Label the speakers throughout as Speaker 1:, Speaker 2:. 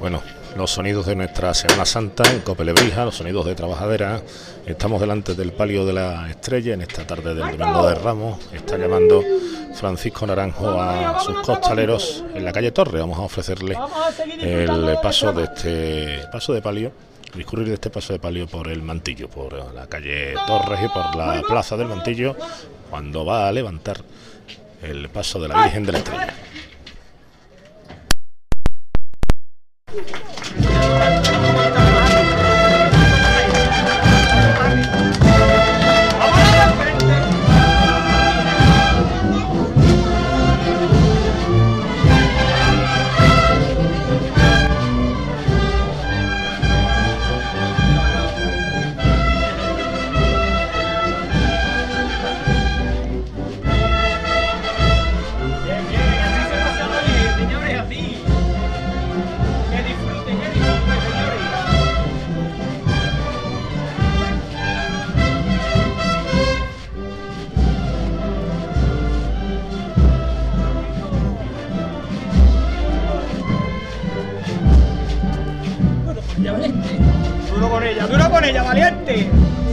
Speaker 1: Bueno, los sonidos de nuestra Semana Santa en Copelebrija, los sonidos de trabajadera. Estamos delante del palio de la estrella en esta tarde del Domingo de Ramos. Está llamando Francisco Naranjo a sus costaleros en la calle Torre. Vamos a ofrecerle el paso de este paso de palio, discurrir de este paso de palio por el Mantillo, por la calle Torres y por la plaza del Mantillo, cuando va a levantar el paso de la Virgen de la Estrella. Thank you.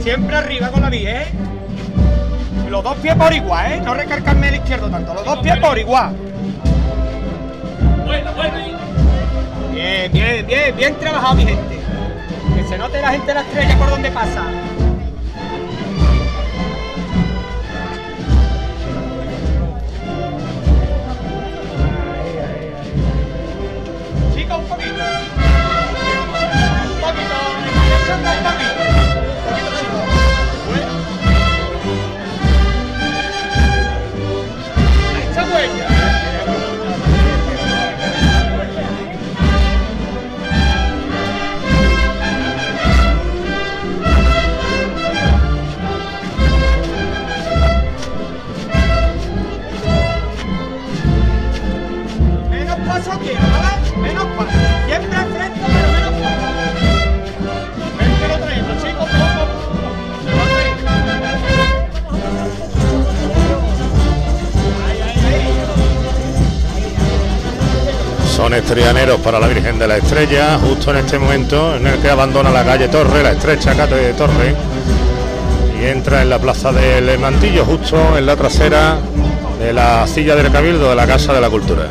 Speaker 2: Siempre arriba con la vía, ¿eh? Los dos pies por igual, ¿eh? No recargarme el izquierdo tanto, los dos pies por igual. Bueno, bueno. Bien, bien, bien, bien trabajado mi gente. Que se note la gente de la estrella por donde pasa.
Speaker 1: Son estrianeros para la Virgen de la Estrella, justo en este momento en el que abandona la calle Torre, la estrecha calle de Torre, y entra en la plaza del Mantillo, justo en la trasera de la silla del Cabildo de la Casa de la Cultura.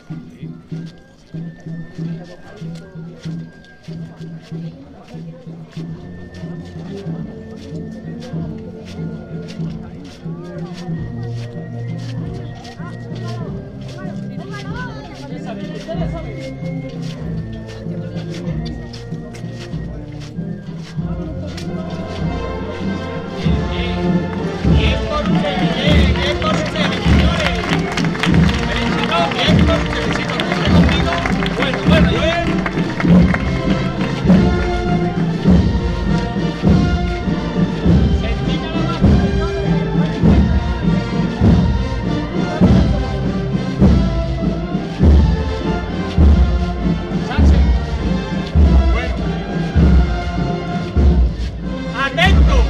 Speaker 1: lamento.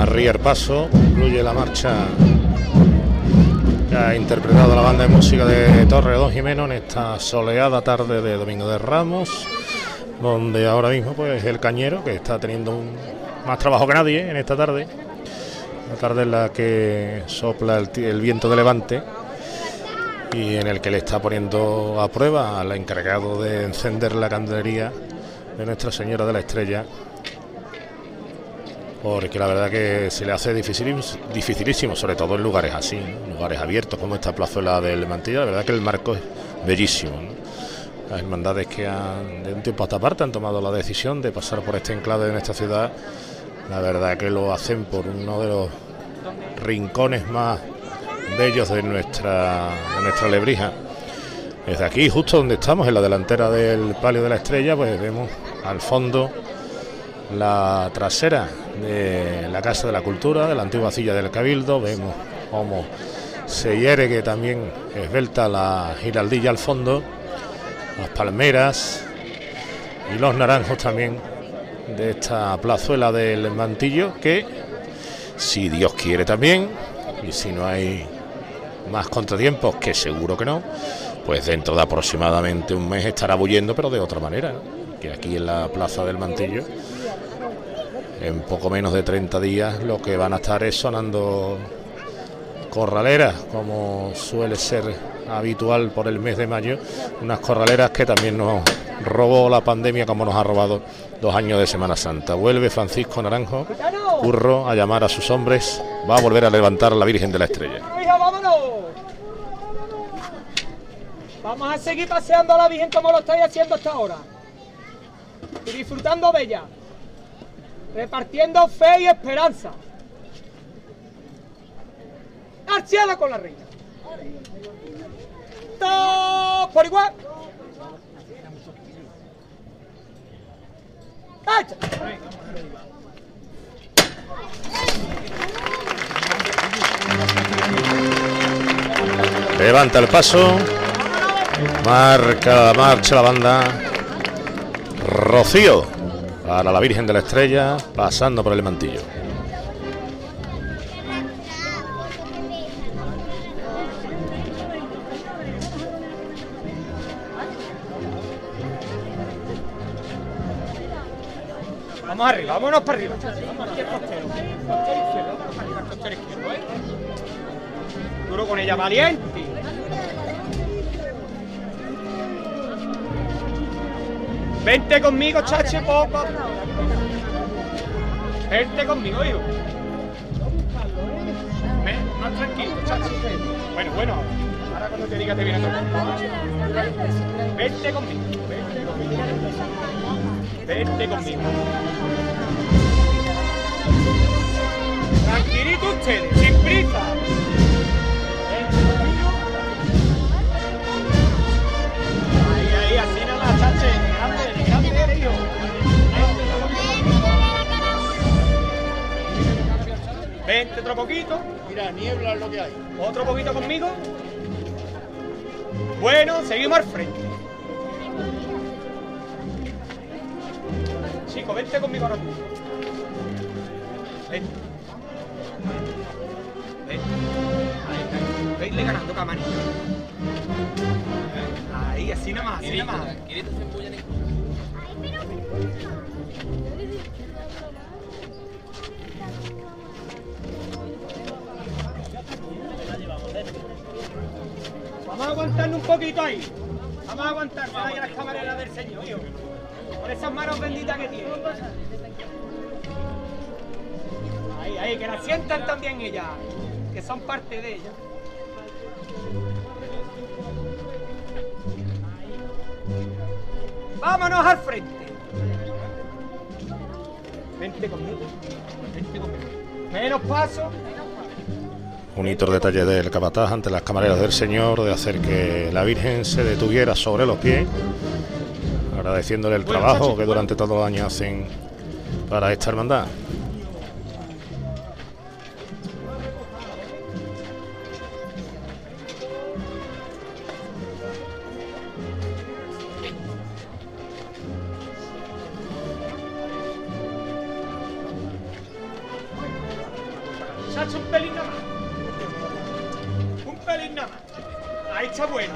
Speaker 1: Arrier Paso concluye la marcha que ha interpretado la banda de música de Torre Don Jimeno en esta soleada tarde de Domingo de Ramos donde ahora mismo pues el cañero que está teniendo más trabajo que nadie en esta tarde, una tarde en la que sopla el, el viento de levante y en el que le está poniendo a prueba al encargado de encender la candelería de Nuestra Señora de la Estrella porque la verdad que se le hace dificilísimo, dificilísimo sobre todo en lugares así, lugares abiertos como esta plazuela del Mantilla, la verdad que el marco es bellísimo. Las hermandades que han, de un tiempo a esta parte han tomado la decisión de pasar por este enclave en esta ciudad, la verdad que lo hacen por uno de los rincones más bellos de nuestra, de nuestra lebrija. Desde aquí, justo donde estamos, en la delantera del Palio de la Estrella, pues vemos al fondo la trasera de la Casa de la Cultura, de la antigua silla del Cabildo. Vemos cómo se hiere que también esbelta la giraldilla al fondo, las palmeras y los naranjos también de esta plazuela del mantillo que, si Dios quiere también, y si no hay más contratiempos, que seguro que no, pues dentro de aproximadamente un mes estará bullendo, pero de otra manera, que aquí en la plaza del mantillo en poco menos de 30 días lo que van a estar es sonando corraleras, como suele ser habitual por el mes de mayo, unas corraleras que también nos robó la pandemia como nos ha robado dos años de Semana Santa. Vuelve Francisco Naranjo, curro, a llamar a sus hombres, va a volver a levantar a la Virgen de la Estrella.
Speaker 2: Vamos a seguir paseando a la Virgen como lo estáis haciendo hasta ahora. Y disfrutando de ella repartiendo fe y esperanza. Al con la reina. Todos por igual. ¡Echa!
Speaker 1: Levanta el paso. Marca, marcha la banda. Rocío para la Virgen de la Estrella, pasando por el mantillo.
Speaker 2: Vamos arriba, vámonos para arriba. Duro con ella, valiente. Vente conmigo, chache, poco. Vente conmigo, hijo. Ven, más tranquilo, chache. Bueno, bueno. Ahora cuando te diga te viene todo. Vente conmigo. Vente conmigo. Vente conmigo. Tranquilito ustedes, sin prisa. Ahí, ahí, así nada más, chache. Grande. Vente otro poquito.
Speaker 3: Mira, niebla es lo que hay.
Speaker 2: Otro poquito conmigo. Bueno, seguimos al frente. Chico, vente conmigo ahora mismo. Vente. Vente. Ahí. Veisle ganando camarita. Ahí, así nada más, así nada más. Vamos a aguantarnos un poquito ahí. Vamos a aguantar, que vaya las camareras del Señor. Por esas manos benditas que tiene. Ahí, ahí, que la sientan también ellas, que son parte de ella. Vámonos al frente. Vente conmigo. Vente conmigo. Menos paso.
Speaker 1: Un hito detalle del capataz ante las camareras del Señor de hacer que la Virgen se detuviera sobre los pies, agradeciéndole el trabajo que durante todo el año hacen para esta hermandad.
Speaker 2: Un pelín nada más. Un pelín nada más. Ahí está bueno.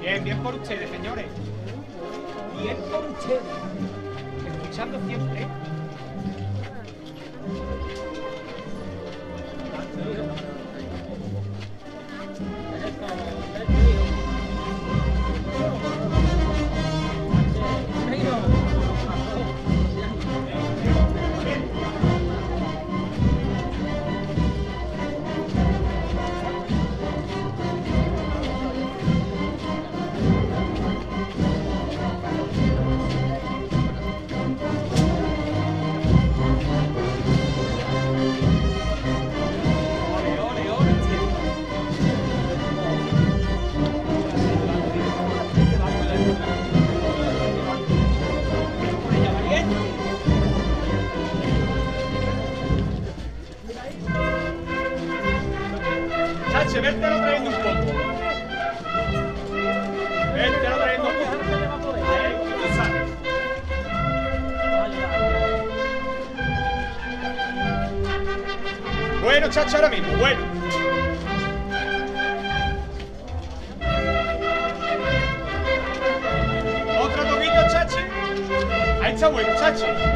Speaker 2: Bien, bien por ustedes, señores. Escuchando siempre. Bueno, chacho, ahora mismo, bueno. Otro toquito, chache. Ahí está bueno, chache.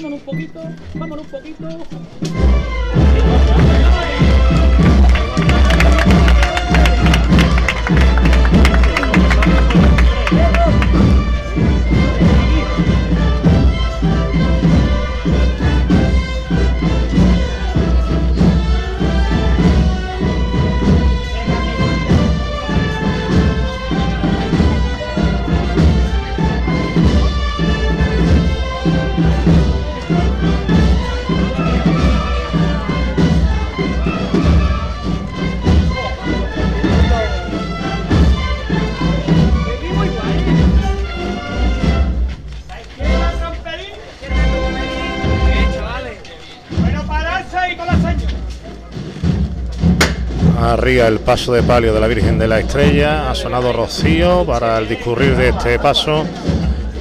Speaker 3: vámonos un poquito, vámonos un poquito.
Speaker 1: El paso de palio de la Virgen de la Estrella. Ha sonado rocío para el discurrir de este paso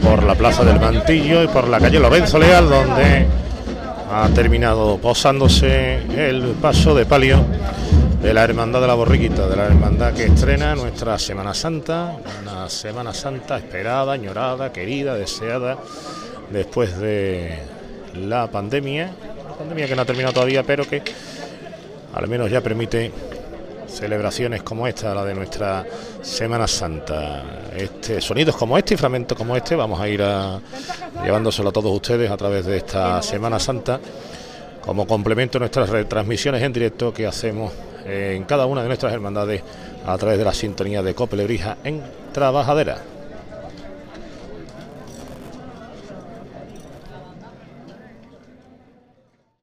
Speaker 1: por la Plaza del Mantillo y por la calle Lorenzo Leal, donde ha terminado posándose el paso de palio de la Hermandad de la Borriquita, de la Hermandad que estrena nuestra Semana Santa, una Semana Santa esperada, añorada, querida, deseada, después de la pandemia, pandemia que no ha terminado todavía, pero que al menos ya permite celebraciones como esta, la de nuestra Semana Santa. Este, sonidos como este y fragmentos como este vamos a ir a, llevándoselo a todos ustedes a través de esta Semana Santa como complemento a nuestras retransmisiones en directo que hacemos en cada una de nuestras hermandades a través de la sintonía de Cope Lebrija en Trabajadera.